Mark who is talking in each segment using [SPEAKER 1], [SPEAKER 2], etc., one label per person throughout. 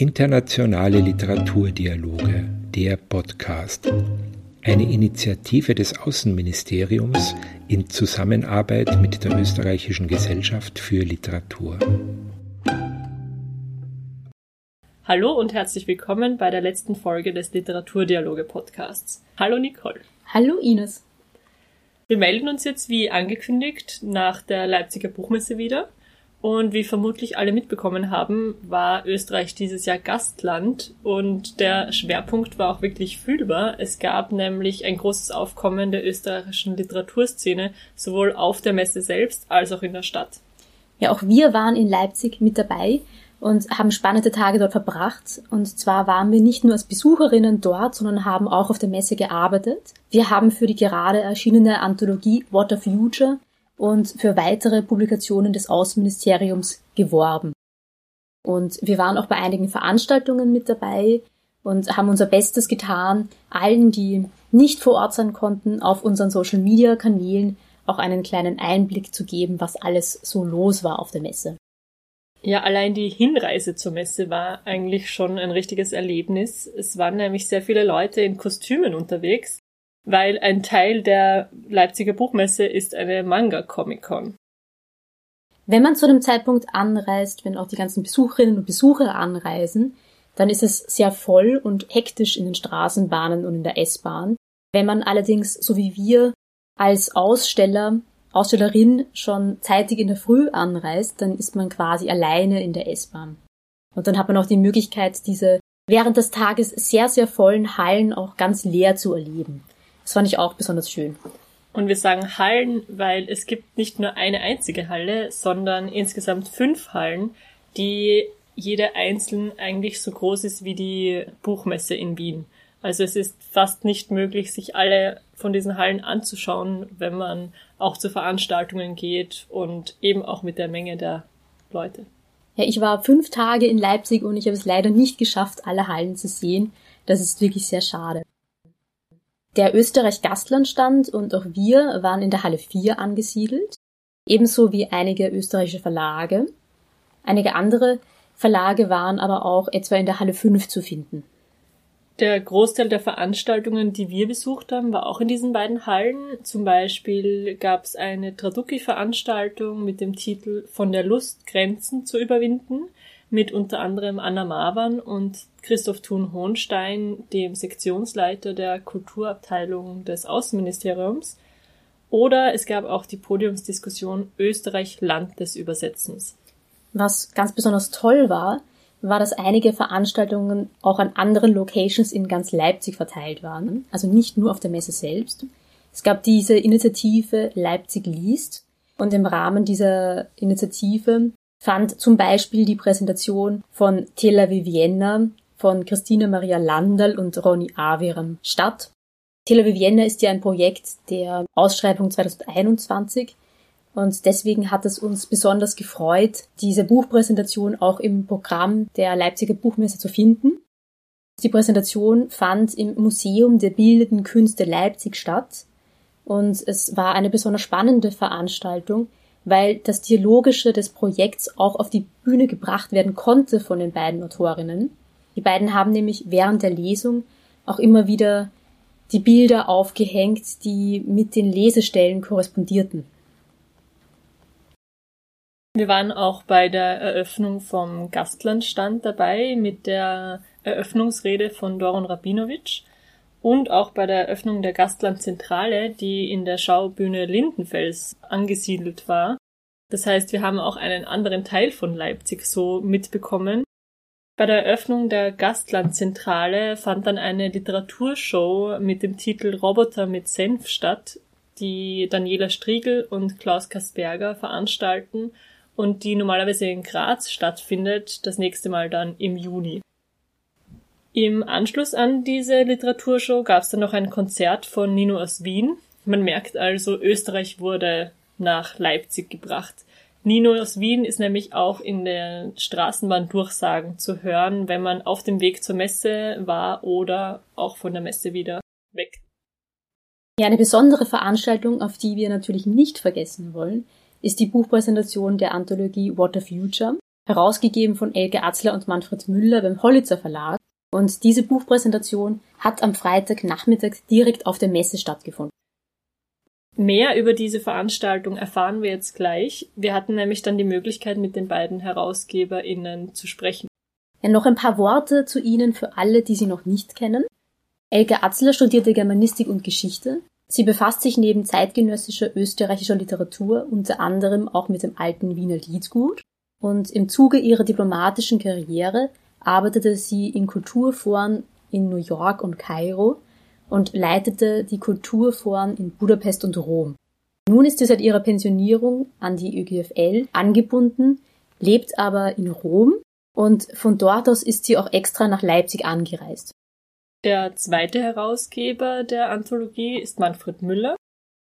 [SPEAKER 1] Internationale Literaturdialoge, der Podcast. Eine Initiative des Außenministeriums in Zusammenarbeit mit der Österreichischen Gesellschaft für Literatur.
[SPEAKER 2] Hallo und herzlich willkommen bei der letzten Folge des Literaturdialoge Podcasts. Hallo Nicole.
[SPEAKER 3] Hallo Ines.
[SPEAKER 2] Wir melden uns jetzt wie angekündigt nach der Leipziger Buchmesse wieder und wie vermutlich alle mitbekommen haben, war Österreich dieses Jahr Gastland und der Schwerpunkt war auch wirklich fühlbar. Es gab nämlich ein großes Aufkommen der österreichischen Literaturszene, sowohl auf der Messe selbst als auch in der Stadt.
[SPEAKER 3] Ja, auch wir waren in Leipzig mit dabei und haben spannende Tage dort verbracht. Und zwar waren wir nicht nur als Besucherinnen dort, sondern haben auch auf der Messe gearbeitet. Wir haben für die gerade erschienene Anthologie What a Future und für weitere Publikationen des Außenministeriums geworben. Und wir waren auch bei einigen Veranstaltungen mit dabei und haben unser Bestes getan, allen, die nicht vor Ort sein konnten, auf unseren Social-Media-Kanälen auch einen kleinen Einblick zu geben, was alles so los war auf der Messe.
[SPEAKER 2] Ja, allein die Hinreise zur Messe war eigentlich schon ein richtiges Erlebnis. Es waren nämlich sehr viele Leute in Kostümen unterwegs weil ein Teil der Leipziger Buchmesse ist eine Manga-Comic-Con.
[SPEAKER 3] Wenn man zu dem Zeitpunkt anreist, wenn auch die ganzen Besucherinnen und Besucher anreisen, dann ist es sehr voll und hektisch in den Straßenbahnen und in der S-Bahn. Wenn man allerdings, so wie wir, als Aussteller, Ausstellerin schon zeitig in der Früh anreist, dann ist man quasi alleine in der S-Bahn. Und dann hat man auch die Möglichkeit, diese während des Tages sehr, sehr vollen Hallen auch ganz leer zu erleben. Das fand ich auch besonders schön.
[SPEAKER 2] Und wir sagen Hallen, weil es gibt nicht nur eine einzige Halle, sondern insgesamt fünf Hallen, die jede einzeln eigentlich so groß ist wie die Buchmesse in Wien. Also es ist fast nicht möglich, sich alle von diesen Hallen anzuschauen, wenn man auch zu Veranstaltungen geht und eben auch mit der Menge der Leute.
[SPEAKER 3] Ja, ich war fünf Tage in Leipzig und ich habe es leider nicht geschafft, alle Hallen zu sehen. Das ist wirklich sehr schade. Der Österreich-Gastland-Stand und auch wir waren in der Halle 4 angesiedelt, ebenso wie einige österreichische Verlage. Einige andere Verlage waren aber auch etwa in der Halle 5 zu finden.
[SPEAKER 2] Der Großteil der Veranstaltungen, die wir besucht haben, war auch in diesen beiden Hallen. Zum Beispiel gab es eine Traduki-Veranstaltung mit dem Titel Von der Lust Grenzen zu überwinden mit unter anderem Anna Mawan und Christoph Thun-Hohenstein, dem Sektionsleiter der Kulturabteilung des Außenministeriums. Oder es gab auch die Podiumsdiskussion Österreich Land des Übersetzens.
[SPEAKER 3] Was ganz besonders toll war, war, dass einige Veranstaltungen auch an anderen Locations in ganz Leipzig verteilt waren. Also nicht nur auf der Messe selbst. Es gab diese Initiative Leipzig liest und im Rahmen dieser Initiative fand zum Beispiel die Präsentation von Tela Vivienna von Christina Maria Landal und Ronny Aviram statt. Tela Vivienna ist ja ein Projekt der Ausschreibung 2021 und deswegen hat es uns besonders gefreut, diese Buchpräsentation auch im Programm der Leipziger Buchmesse zu finden. Die Präsentation fand im Museum der Bildenden Künste Leipzig statt und es war eine besonders spannende Veranstaltung, weil das Dialogische des Projekts auch auf die Bühne gebracht werden konnte von den beiden Autorinnen. Die beiden haben nämlich während der Lesung auch immer wieder die Bilder aufgehängt, die mit den Lesestellen korrespondierten.
[SPEAKER 2] Wir waren auch bei der Eröffnung vom Gastlandstand dabei mit der Eröffnungsrede von Doron Rabinowitsch und auch bei der Eröffnung der Gastlandzentrale, die in der Schaubühne Lindenfels angesiedelt war. Das heißt, wir haben auch einen anderen Teil von Leipzig so mitbekommen. Bei der Eröffnung der Gastlandzentrale fand dann eine Literaturshow mit dem Titel Roboter mit Senf statt, die Daniela Striegel und Klaus Kasperger veranstalten und die normalerweise in Graz stattfindet, das nächste Mal dann im Juni. Im Anschluss an diese Literaturshow gab es dann noch ein Konzert von Nino aus Wien. Man merkt also, Österreich wurde nach Leipzig gebracht. Nino aus Wien ist nämlich auch in den Straßenbahndurchsagen zu hören, wenn man auf dem Weg zur Messe war oder auch von der Messe wieder weg.
[SPEAKER 3] Ja, eine besondere Veranstaltung, auf die wir natürlich nicht vergessen wollen, ist die Buchpräsentation der Anthologie What a Future. herausgegeben von Elke Atzler und Manfred Müller beim Hollitzer Verlag. Und diese Buchpräsentation hat am Freitagnachmittag direkt auf der Messe stattgefunden.
[SPEAKER 2] Mehr über diese Veranstaltung erfahren wir jetzt gleich. Wir hatten nämlich dann die Möglichkeit, mit den beiden HerausgeberInnen zu sprechen.
[SPEAKER 3] Ja, noch ein paar Worte zu Ihnen für alle, die Sie noch nicht kennen. Elke Atzler studierte Germanistik und Geschichte. Sie befasst sich neben zeitgenössischer österreichischer Literatur unter anderem auch mit dem alten Wiener Liedgut und im Zuge ihrer diplomatischen Karriere arbeitete sie in Kulturforen in New York und Kairo und leitete die Kulturforen in Budapest und Rom. Nun ist sie seit ihrer Pensionierung an die ÖGFL angebunden, lebt aber in Rom und von dort aus ist sie auch extra nach Leipzig angereist.
[SPEAKER 2] Der zweite Herausgeber der Anthologie ist Manfred Müller.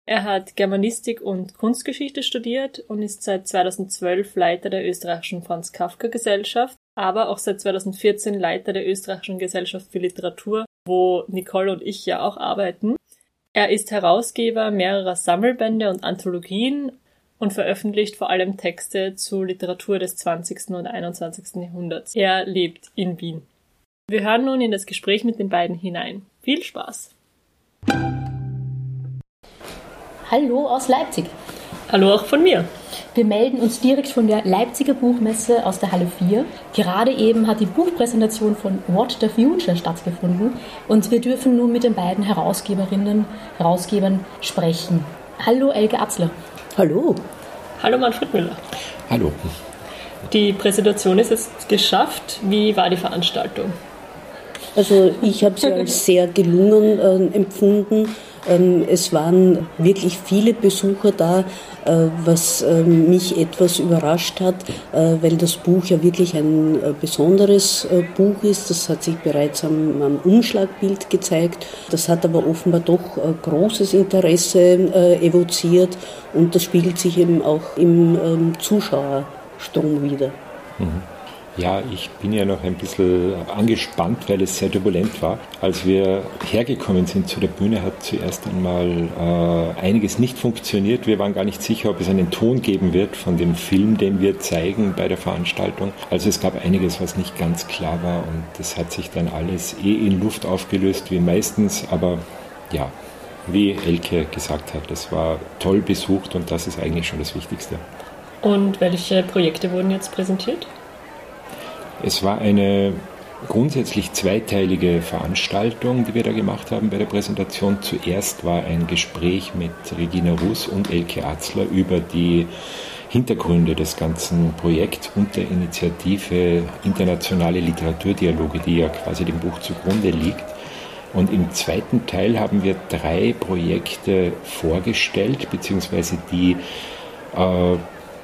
[SPEAKER 2] Er hat Germanistik und Kunstgeschichte studiert und ist seit 2012 Leiter der österreichischen Franz Kafka Gesellschaft, aber auch seit 2014 Leiter der österreichischen Gesellschaft für Literatur, wo Nicole und ich ja auch arbeiten. Er ist Herausgeber mehrerer Sammelbände und Anthologien und veröffentlicht vor allem Texte zu Literatur des 20. und 21. Jahrhunderts. Er lebt in Wien. Wir hören nun in das Gespräch mit den beiden hinein. Viel Spaß!
[SPEAKER 3] Hallo aus Leipzig.
[SPEAKER 2] Hallo auch von mir.
[SPEAKER 3] Wir melden uns direkt von der Leipziger Buchmesse aus der Halle 4. Gerade eben hat die Buchpräsentation von What the Future stattgefunden und wir dürfen nun mit den beiden Herausgeberinnen, Herausgebern sprechen. Hallo Elke Atzler.
[SPEAKER 4] Hallo.
[SPEAKER 2] Hallo Manfred Müller.
[SPEAKER 1] Hallo.
[SPEAKER 2] Die Präsentation ist jetzt geschafft. Wie war die Veranstaltung?
[SPEAKER 4] Also ich habe sie als sehr gelungen äh, empfunden. Ähm, es waren wirklich viele Besucher da, was äh, mich etwas überrascht hat, äh, weil das Buch ja wirklich ein äh, besonderes äh, Buch ist. Das hat sich bereits am, am, Umschlagbild gezeigt. Das hat aber offenbar doch großes Interesse evoziert und das spiegelt sich eben auch im ähm, Zuschauerstrom wieder.
[SPEAKER 1] Mhm. Ja, ich bin ja noch ein bisschen angespannt, weil es sehr turbulent war. Als wir hergekommen sind zu der Bühne, hat zuerst einmal äh, einiges nicht funktioniert. Wir waren gar nicht sicher, ob es einen Ton geben wird von dem Film, den wir zeigen bei der Veranstaltung. Also es gab einiges, was nicht ganz klar war und das hat sich dann alles eh in Luft aufgelöst, wie meistens. Aber ja, wie Elke gesagt hat, das war toll besucht und das ist eigentlich schon das Wichtigste.
[SPEAKER 2] Und welche Projekte wurden jetzt präsentiert?
[SPEAKER 1] Es war eine grundsätzlich zweiteilige Veranstaltung, die wir da gemacht haben bei der Präsentation. Zuerst war ein Gespräch mit Regina Russ und Elke Atzler über die Hintergründe des ganzen Projekts und der Initiative Internationale Literaturdialoge, die ja quasi dem Buch zugrunde liegt. Und im zweiten Teil haben wir drei Projekte vorgestellt, beziehungsweise die äh,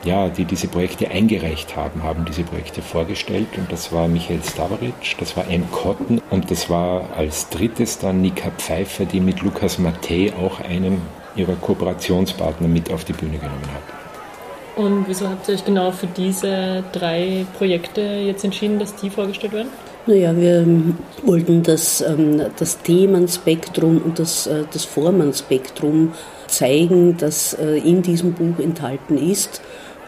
[SPEAKER 1] ja, die diese Projekte eingereicht haben, haben diese Projekte vorgestellt. Und das war Michael Stavaric, das war Anne Cotton und das war als drittes dann Nika Pfeiffer, die mit Lukas Mattei auch einen ihrer Kooperationspartner mit auf die Bühne genommen hat.
[SPEAKER 2] Und wieso habt ihr euch genau für diese drei Projekte jetzt entschieden, dass die vorgestellt werden?
[SPEAKER 4] Naja, wir wollten das, ähm, das Themenspektrum und das, äh, das Formenspektrum zeigen, das äh, in diesem Buch enthalten ist.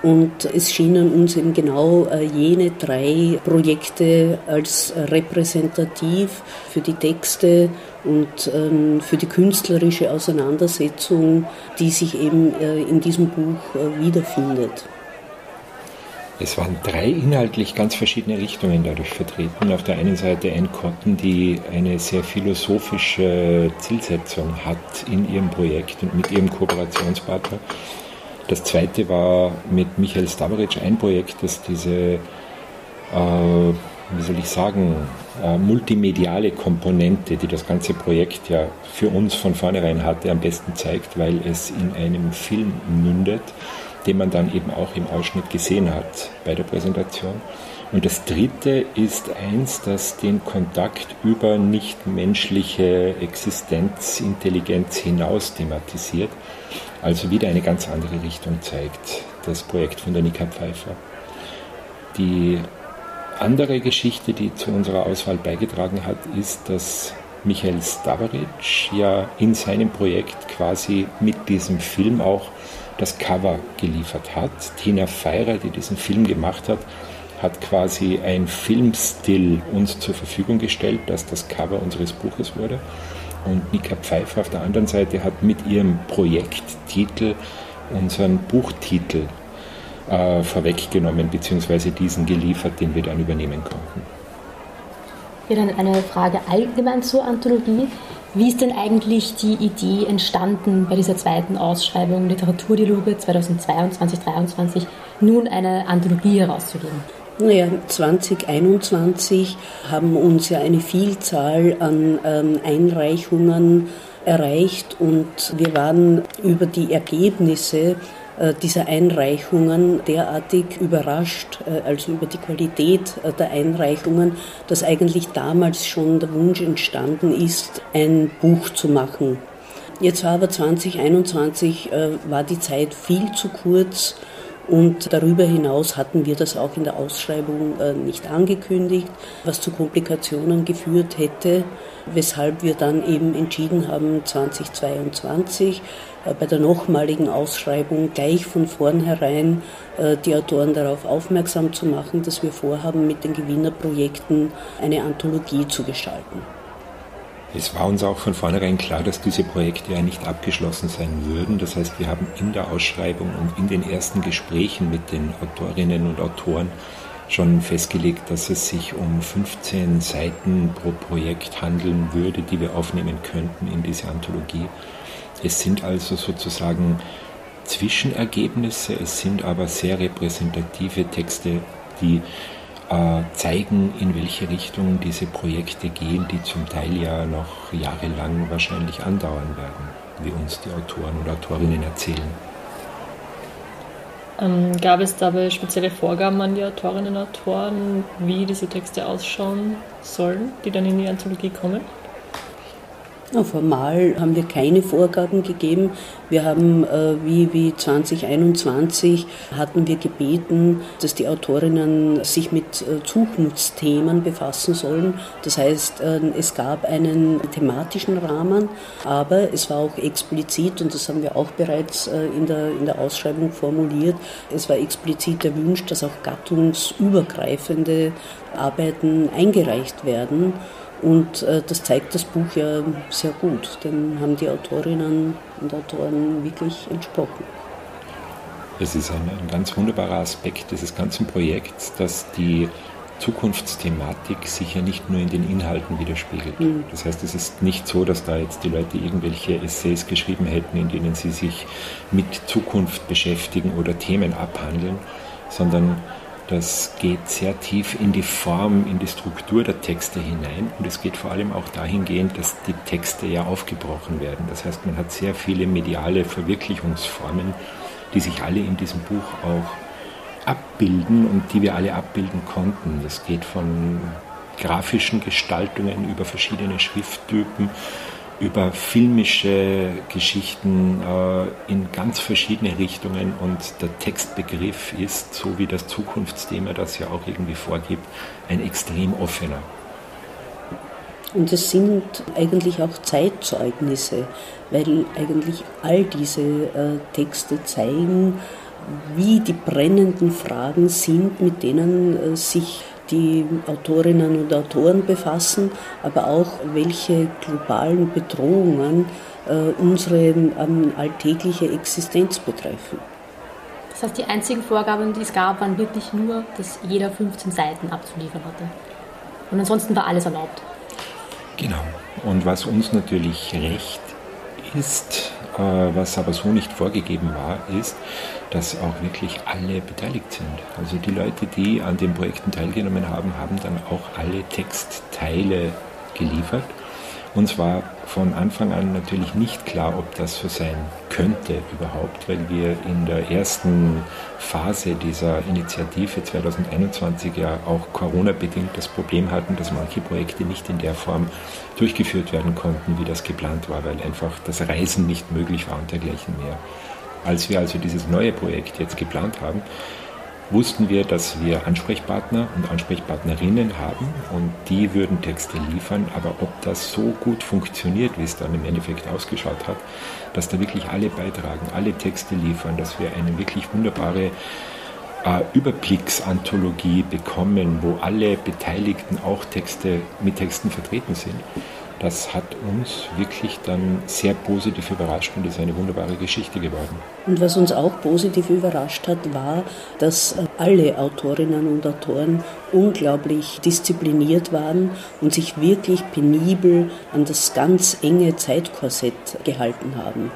[SPEAKER 4] Und es schienen uns eben genau äh, jene drei Projekte als repräsentativ für die Texte und ähm, für die künstlerische Auseinandersetzung, die sich eben äh, in diesem Buch äh, wiederfindet.
[SPEAKER 1] Es waren drei inhaltlich ganz verschiedene Richtungen dadurch vertreten. Auf der einen Seite Anne Cotton, die eine sehr philosophische Zielsetzung hat in ihrem Projekt und mit ihrem Kooperationspartner. Das zweite war mit Michael Stavaric ein Projekt, das diese, äh, wie soll ich sagen, äh, multimediale Komponente, die das ganze Projekt ja für uns von vornherein hatte, am besten zeigt, weil es in einem Film mündet, den man dann eben auch im Ausschnitt gesehen hat bei der Präsentation. Und das dritte ist eins, das den Kontakt über nichtmenschliche Existenz, Intelligenz hinaus thematisiert also wieder eine ganz andere Richtung zeigt, das Projekt von der Nika Pfeiffer. Die andere Geschichte, die zu unserer Auswahl beigetragen hat, ist, dass Michael Stavaric ja in seinem Projekt quasi mit diesem Film auch das Cover geliefert hat. Tina Feirer, die diesen Film gemacht hat, hat quasi ein Filmstill uns zur Verfügung gestellt, dass das Cover unseres Buches wurde. Und Nika Pfeiffer auf der anderen Seite hat mit ihrem Projekttitel unseren Buchtitel äh, vorweggenommen, beziehungsweise diesen geliefert, den wir dann übernehmen konnten.
[SPEAKER 3] Ja, dann eine Frage allgemein zur Anthologie. Wie ist denn eigentlich die Idee entstanden, bei dieser zweiten Ausschreibung Literaturdialoge 2022-2023 nun eine Anthologie herauszugeben?
[SPEAKER 4] Naja, 2021 haben uns ja eine Vielzahl an ähm, Einreichungen erreicht und wir waren über die Ergebnisse äh, dieser Einreichungen derartig überrascht, äh, also über die Qualität äh, der Einreichungen, dass eigentlich damals schon der Wunsch entstanden ist, ein Buch zu machen. Jetzt war aber 2021 war die Zeit viel zu kurz und darüber hinaus hatten wir das auch in der Ausschreibung nicht angekündigt, was zu Komplikationen geführt hätte, weshalb wir dann eben entschieden haben, 2022 äh, bei der nochmaligen Ausschreibung gleich von vornherein äh, die Autoren darauf aufmerksam zu machen, dass wir vorhaben, mit den Gewinnerprojekten eine Anthologie zu gestalten.
[SPEAKER 1] Es war uns auch von vornherein klar, dass diese Projekte ja nicht abgeschlossen sein würden. Das heißt, wir haben in der Ausschreibung und in den ersten Gesprächen mit den Autorinnen und Autoren schon festgelegt, dass es sich um 15 Seiten pro Projekt handeln würde, die wir aufnehmen könnten in diese Anthologie. Es sind also sozusagen Zwischenergebnisse, es sind aber sehr repräsentative Texte, die zeigen, in welche Richtung diese Projekte gehen, die zum Teil ja noch jahrelang wahrscheinlich andauern werden, wie uns die Autoren und Autorinnen erzählen.
[SPEAKER 2] Ähm, gab es dabei spezielle Vorgaben an die Autorinnen und Autoren, wie diese Texte ausschauen sollen, die dann in die Anthologie kommen?
[SPEAKER 4] Formal haben wir keine Vorgaben gegeben. Wir haben, äh, wie, wie 2021, hatten wir gebeten, dass die Autorinnen sich mit äh, Zukunftsthemen befassen sollen. Das heißt, äh, es gab einen thematischen Rahmen, aber es war auch explizit, und das haben wir auch bereits äh, in, der, in der Ausschreibung formuliert, es war explizit der Wunsch, dass auch gattungsübergreifende Arbeiten eingereicht werden. Und äh, das zeigt das Buch ja sehr gut. Dem haben die Autorinnen und Autoren wirklich entsprochen.
[SPEAKER 1] Es ist ein, ein ganz wunderbarer Aspekt dieses ganzen Projekts, dass die Zukunftsthematik sich ja nicht nur in den Inhalten widerspiegelt. Mhm. Das heißt, es ist nicht so, dass da jetzt die Leute irgendwelche Essays geschrieben hätten, in denen sie sich mit Zukunft beschäftigen oder Themen abhandeln, sondern das geht sehr tief in die Form, in die Struktur der Texte hinein und es geht vor allem auch dahingehend, dass die Texte ja aufgebrochen werden. Das heißt, man hat sehr viele mediale Verwirklichungsformen, die sich alle in diesem Buch auch abbilden und die wir alle abbilden konnten. Das geht von grafischen Gestaltungen über verschiedene Schrifttypen über filmische Geschichten äh, in ganz verschiedene Richtungen und der Textbegriff ist, so wie das Zukunftsthema das ja auch irgendwie vorgibt, ein extrem offener.
[SPEAKER 4] Und es sind eigentlich auch Zeitzeugnisse, weil eigentlich all diese äh, Texte zeigen, wie die brennenden Fragen sind, mit denen äh, sich die Autorinnen und Autoren befassen, aber auch welche globalen Bedrohungen äh, unsere ähm, alltägliche Existenz betreffen.
[SPEAKER 3] Das heißt, die einzigen Vorgaben, die es gab, waren wirklich nur, dass jeder 15 Seiten abzuliefern hatte. Und ansonsten war alles erlaubt.
[SPEAKER 1] Genau. Und was uns natürlich recht ist, was aber so nicht vorgegeben war, ist, dass auch wirklich alle beteiligt sind. Also die Leute, die an den Projekten teilgenommen haben, haben dann auch alle Textteile geliefert. Uns war von Anfang an natürlich nicht klar, ob das so sein könnte überhaupt, weil wir in der ersten Phase dieser Initiative 2021 ja auch Corona-bedingt das Problem hatten, dass manche Projekte nicht in der Form durchgeführt werden konnten, wie das geplant war, weil einfach das Reisen nicht möglich war und dergleichen mehr. Als wir also dieses neue Projekt jetzt geplant haben, wussten wir, dass wir Ansprechpartner und Ansprechpartnerinnen haben und die würden Texte liefern, aber ob das so gut funktioniert, wie es dann im Endeffekt ausgeschaut hat, dass da wirklich alle beitragen, alle Texte liefern, dass wir eine wirklich wunderbare äh, Überblicksanthologie bekommen, wo alle Beteiligten auch Texte mit Texten vertreten sind. Das hat uns wirklich dann sehr positiv überrascht und ist eine wunderbare Geschichte geworden.
[SPEAKER 4] Und was uns auch positiv überrascht hat, war, dass äh, alle Autorinnen und Autoren unglaublich diszipliniert waren und sich wirklich penibel an das ganz enge Zeitkorsett gehalten haben.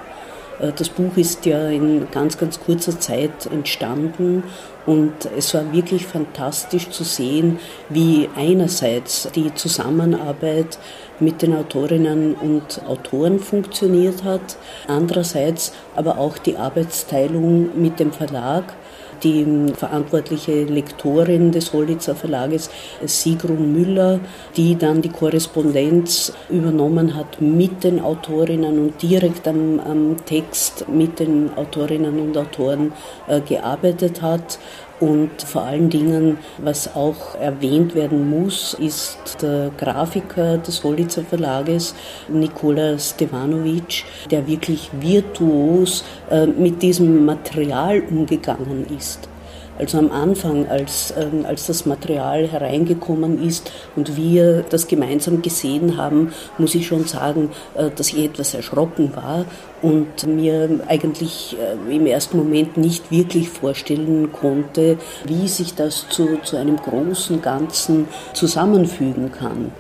[SPEAKER 4] Äh, das Buch ist ja in ganz, ganz kurzer Zeit entstanden und es war wirklich fantastisch zu sehen, wie einerseits die Zusammenarbeit mit den Autorinnen und Autoren funktioniert hat, andererseits aber auch die Arbeitsteilung mit dem Verlag die verantwortliche Lektorin des Hollitzer Verlages, Sigrun Müller, die dann die Korrespondenz übernommen hat mit den Autorinnen und direkt am, am Text mit den Autorinnen und Autoren äh, gearbeitet hat. Und vor allen Dingen, was auch erwähnt werden muss, ist der Grafiker des Holitzer Verlages, Nikola Stevanovic, der wirklich virtuos äh, mit diesem Material umgegangen ist. Also am Anfang, als, ähm, als das Material hereingekommen ist und wir das gemeinsam gesehen haben, muss ich schon sagen, äh, dass ich etwas erschrocken war und mir eigentlich äh, im ersten Moment nicht wirklich vorstellen konnte, wie sich das zu, zu einem großen Ganzen zusammenfügen kann.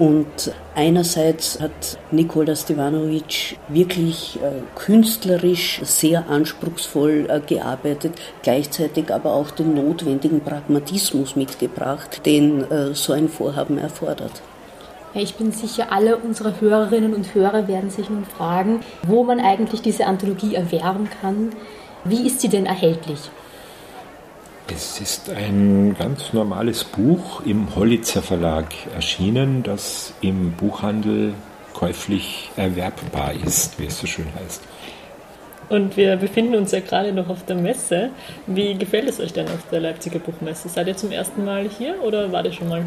[SPEAKER 4] Und einerseits hat Nikola Stevanovic wirklich äh, künstlerisch sehr anspruchsvoll äh, gearbeitet, gleichzeitig aber auch den notwendigen Pragmatismus mitgebracht, den äh, so ein Vorhaben erfordert.
[SPEAKER 3] Ich bin sicher, alle unsere Hörerinnen und Hörer werden sich nun fragen, wo man eigentlich diese Anthologie erwerben kann. Wie ist sie denn erhältlich?
[SPEAKER 1] Es ist ein ganz normales Buch im Hollitzer Verlag erschienen, das im Buchhandel käuflich erwerbbar ist, wie es so schön heißt.
[SPEAKER 2] Und wir befinden uns ja gerade noch auf der Messe. Wie gefällt es euch denn auf der Leipziger Buchmesse? Seid ihr zum ersten Mal hier oder wart ihr schon mal?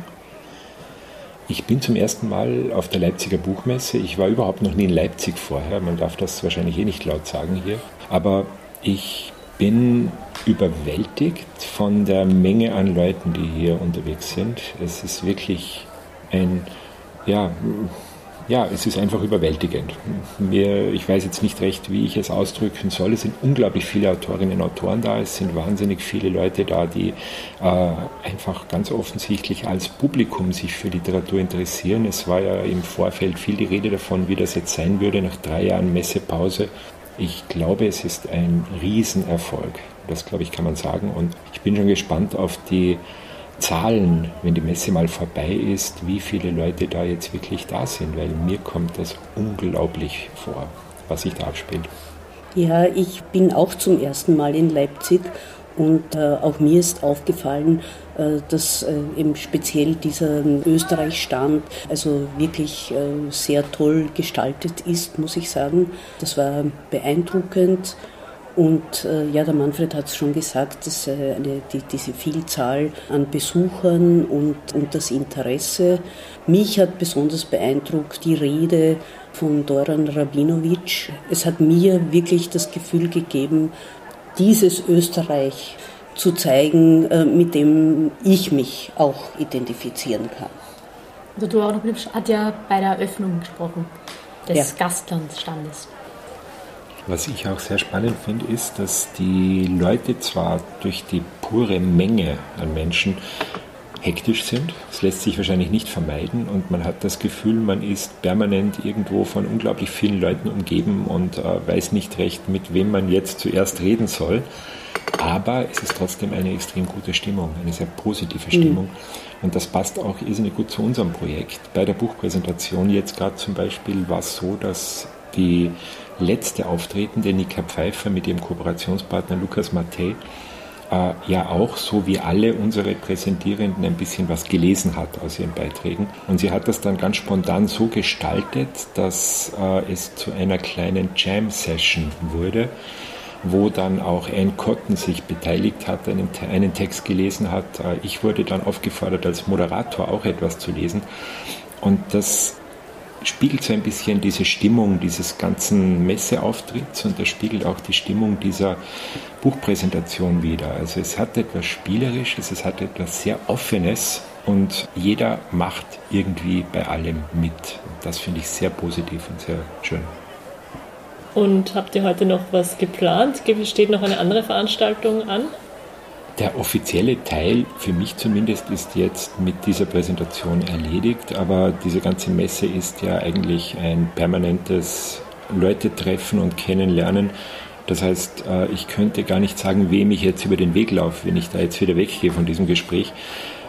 [SPEAKER 1] Ich bin zum ersten Mal auf der Leipziger Buchmesse. Ich war überhaupt noch nie in Leipzig vorher. Man darf das wahrscheinlich eh nicht laut sagen hier. Aber ich bin überwältigt von der Menge an Leuten, die hier unterwegs sind. Es ist wirklich ein, ja, ja, es ist einfach überwältigend. Mir, ich weiß jetzt nicht recht, wie ich es ausdrücken soll. Es sind unglaublich viele Autorinnen und Autoren da. Es sind wahnsinnig viele Leute da, die äh, einfach ganz offensichtlich als Publikum sich für Literatur interessieren. Es war ja im Vorfeld viel die Rede davon, wie das jetzt sein würde nach drei Jahren Messepause. Ich glaube, es ist ein Riesenerfolg. Das, glaube ich, kann man sagen. Und ich bin schon gespannt auf die Zahlen, wenn die Messe mal vorbei ist, wie viele Leute da jetzt wirklich da sind, weil mir kommt das unglaublich vor, was sich da abspielt.
[SPEAKER 4] Ja, ich bin auch zum ersten Mal in Leipzig und äh, auch mir ist aufgefallen, äh, dass äh, eben speziell dieser Österreich-Stand also wirklich äh, sehr toll gestaltet ist, muss ich sagen. Das war beeindruckend. Und äh, ja, der Manfred hat es schon gesagt, dass äh, eine, die, diese Vielzahl an Besuchern und, und das Interesse. Mich hat besonders beeindruckt die Rede von Doran Rabinovic. Es hat mir wirklich das Gefühl gegeben, dieses Österreich zu zeigen, äh, mit dem ich mich auch identifizieren kann.
[SPEAKER 3] Also Doran Rabinovic hat ja bei der Eröffnung gesprochen des ja. Gastlandstandes.
[SPEAKER 1] Was ich auch sehr spannend finde, ist, dass die Leute zwar durch die pure Menge an Menschen hektisch sind. Das lässt sich wahrscheinlich nicht vermeiden und man hat das Gefühl, man ist permanent irgendwo von unglaublich vielen Leuten umgeben und äh, weiß nicht recht, mit wem man jetzt zuerst reden soll. Aber es ist trotzdem eine extrem gute Stimmung, eine sehr positive Stimmung. Mhm. Und das passt auch irrsinnig gut zu unserem Projekt. Bei der Buchpräsentation jetzt gerade zum Beispiel war es so, dass die letzte Auftretende, Nika Pfeiffer, mit ihrem Kooperationspartner Lukas Mattei, äh, ja auch, so wie alle unsere Präsentierenden, ein bisschen was gelesen hat aus ihren Beiträgen. Und sie hat das dann ganz spontan so gestaltet, dass äh, es zu einer kleinen Jam-Session wurde, wo dann auch Anne Cotton sich beteiligt hat, einen, einen Text gelesen hat. Äh, ich wurde dann aufgefordert, als Moderator auch etwas zu lesen. Und das spiegelt so ein bisschen diese Stimmung dieses ganzen Messeauftritts und das spiegelt auch die Stimmung dieser Buchpräsentation wider. Also es hat etwas Spielerisches, es hat etwas sehr Offenes und jeder macht irgendwie bei allem mit. Das finde ich sehr positiv und sehr schön.
[SPEAKER 2] Und habt ihr heute noch was geplant? Steht noch eine andere Veranstaltung an?
[SPEAKER 1] Der offizielle Teil, für mich zumindest, ist jetzt mit dieser Präsentation erledigt, aber diese ganze Messe ist ja eigentlich ein permanentes Leute treffen und kennenlernen. Das heißt, äh, ich könnte gar nicht sagen, wem ich jetzt über den Weg laufe, wenn ich da jetzt wieder weggehe von diesem Gespräch.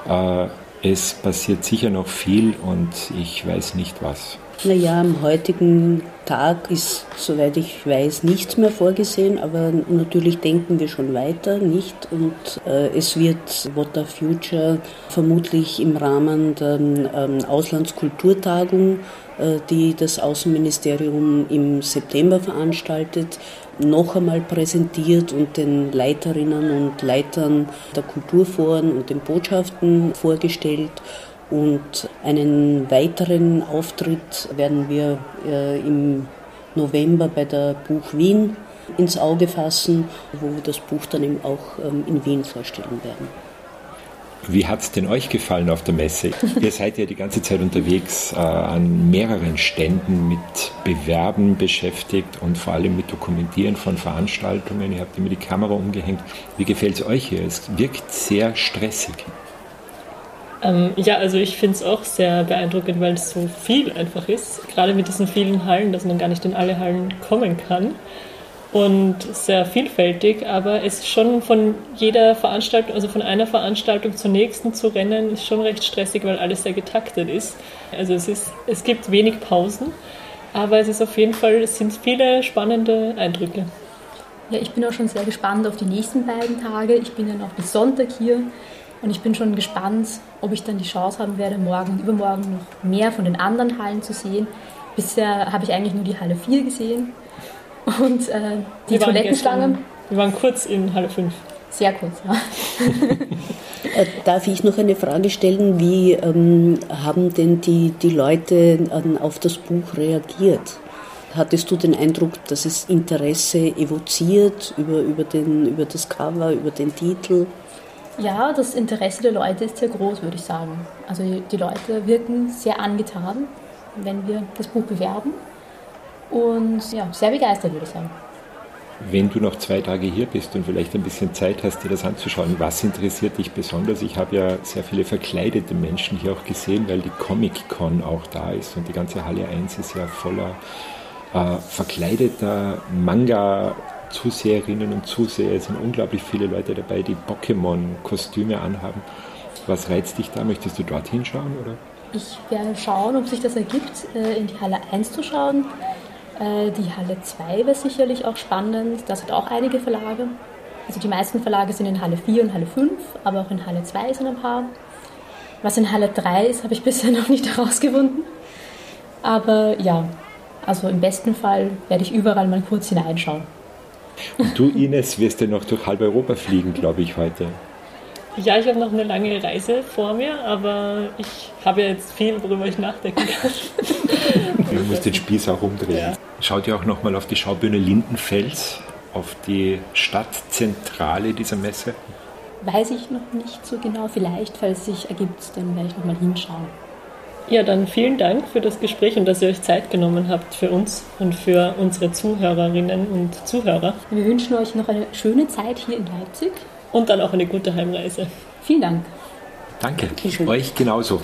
[SPEAKER 1] Äh, es passiert sicher noch viel und ich weiß nicht was.
[SPEAKER 4] Naja, am heutigen Tag ist, soweit ich weiß, nichts mehr vorgesehen, aber natürlich denken wir schon weiter, nicht? Und äh, es wird What the Future vermutlich im Rahmen der ähm, Auslandskulturtagung, äh, die das Außenministerium im September veranstaltet, noch einmal präsentiert und den Leiterinnen und Leitern der Kulturforen und den Botschaften vorgestellt. Und einen weiteren Auftritt werden wir äh, im November bei der Buch Wien ins Auge fassen, wo wir das Buch dann eben auch ähm, in Wien vorstellen werden.
[SPEAKER 1] Wie hat es denn euch gefallen auf der Messe? Ihr seid ja die ganze Zeit unterwegs äh, an mehreren Ständen mit Bewerben beschäftigt und vor allem mit Dokumentieren von Veranstaltungen. Ihr habt immer die Kamera umgehängt. Wie gefällt es euch hier? Es wirkt sehr stressig.
[SPEAKER 2] Ähm, ja, also ich finde es auch sehr beeindruckend, weil es so viel einfach ist. Gerade mit diesen vielen Hallen, dass man gar nicht in alle Hallen kommen kann. Und sehr vielfältig, aber es ist schon von jeder Veranstaltung, also von einer Veranstaltung zur nächsten zu rennen, ist schon recht stressig, weil alles sehr getaktet ist. Also es, ist, es gibt wenig Pausen, aber es ist auf jeden Fall, es sind viele spannende Eindrücke.
[SPEAKER 3] Ja, ich bin auch schon sehr gespannt auf die nächsten beiden Tage. Ich bin ja noch bis Sonntag hier und ich bin schon gespannt, ob ich dann die Chance haben werde, morgen übermorgen noch mehr von den anderen Hallen zu sehen. Bisher habe ich eigentlich nur die Halle 4 gesehen und äh, die Toilettenschlangen.
[SPEAKER 2] Wir waren kurz in Halle 5.
[SPEAKER 3] Sehr kurz, ja.
[SPEAKER 4] Äh, darf ich noch eine Frage stellen? Wie ähm, haben denn die, die Leute an, auf das Buch reagiert? Hattest du den Eindruck, dass es Interesse evoziert über, über, den, über das Cover, über den Titel?
[SPEAKER 3] Ja, das Interesse der Leute ist sehr groß, würde ich sagen. Also die Leute wirken sehr angetan, wenn wir das Buch bewerben. Und ja, sehr begeistert, würde ich sagen.
[SPEAKER 1] Wenn du noch zwei Tage hier bist und vielleicht ein bisschen Zeit hast, dir das anzuschauen, was interessiert dich besonders? Ich habe ja sehr viele verkleidete Menschen hier auch gesehen, weil die Comic-Con auch da ist und die ganze Halle 1 ist ja voller äh, verkleideter Manga Zuseherinnen und Zuseher. Es sind unglaublich viele Leute dabei, die Pokémon-Kostüme anhaben. Was reizt dich da? Möchtest du dorthin schauen? Oder?
[SPEAKER 3] Ich werde schauen, ob sich das ergibt, äh, in die Halle 1 zu schauen. Äh, die Halle 2 wäre sicherlich auch spannend. Das hat auch einige Verlage. Also die meisten Verlage sind in Halle 4 und Halle 5, aber auch in Halle 2 sind ein paar. Was in Halle 3 ist, habe ich bisher noch nicht herausgefunden. Aber ja, also im besten Fall werde ich überall mal kurz hineinschauen.
[SPEAKER 1] Und du, Ines, wirst ja noch durch halb Europa fliegen, glaube ich, heute.
[SPEAKER 2] Ja, ich habe noch eine lange Reise vor mir, aber ich habe jetzt viel, worüber ich nachdenken kann.
[SPEAKER 1] du musst den Spieß auch umdrehen. Ja. Schaut ihr auch nochmal auf die Schaubühne Lindenfels, auf die Stadtzentrale dieser Messe?
[SPEAKER 3] Weiß ich noch nicht so genau. Vielleicht, falls es sich ergibt, dann werde ich nochmal hinschauen.
[SPEAKER 2] Ja, dann vielen Dank für das Gespräch und dass ihr euch Zeit genommen habt für uns und für unsere Zuhörerinnen und Zuhörer.
[SPEAKER 3] Wir wünschen euch noch eine schöne Zeit hier in Leipzig.
[SPEAKER 2] Und dann auch eine gute Heimreise.
[SPEAKER 3] Vielen Dank.
[SPEAKER 1] Danke. Euch genauso.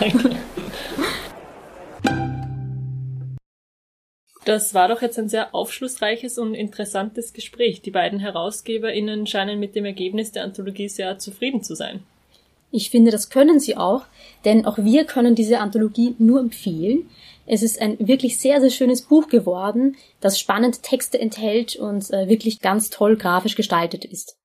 [SPEAKER 1] Danke.
[SPEAKER 2] Das war doch jetzt ein sehr aufschlussreiches und interessantes Gespräch. Die beiden HerausgeberInnen scheinen mit dem Ergebnis der Anthologie sehr zufrieden zu sein.
[SPEAKER 3] Ich finde, das können sie auch, denn auch wir können diese Anthologie nur empfehlen. Es ist ein wirklich sehr, sehr schönes Buch geworden, das spannende Texte enthält und äh, wirklich ganz toll grafisch gestaltet ist.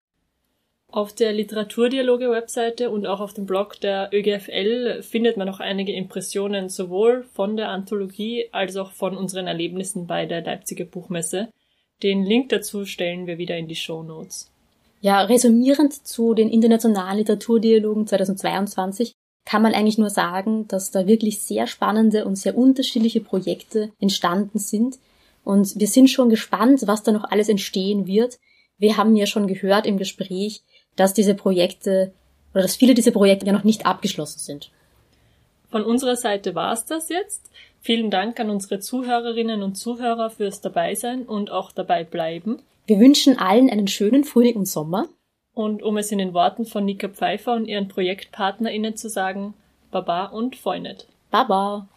[SPEAKER 2] Auf der Literaturdialoge-Webseite und auch auf dem Blog der ÖGFL findet man auch einige Impressionen sowohl von der Anthologie als auch von unseren Erlebnissen bei der Leipziger Buchmesse. Den Link dazu stellen wir wieder in die Show Notes.
[SPEAKER 3] Ja, resümierend zu den internationalen Literaturdialogen 2022 kann man eigentlich nur sagen, dass da wirklich sehr spannende und sehr unterschiedliche Projekte entstanden sind. Und wir sind schon gespannt, was da noch alles entstehen wird. Wir haben ja schon gehört im Gespräch, dass diese Projekte oder dass viele dieser Projekte ja noch nicht abgeschlossen sind.
[SPEAKER 2] Von unserer Seite war es das jetzt. Vielen Dank an unsere Zuhörerinnen und Zuhörer fürs Dabeisein und auch dabei bleiben.
[SPEAKER 3] Wir wünschen allen einen schönen Frühling und Sommer.
[SPEAKER 2] Und um es in den Worten von Nika Pfeiffer und ihren ProjektpartnerInnen zu sagen, Baba und Freundet.
[SPEAKER 3] Baba!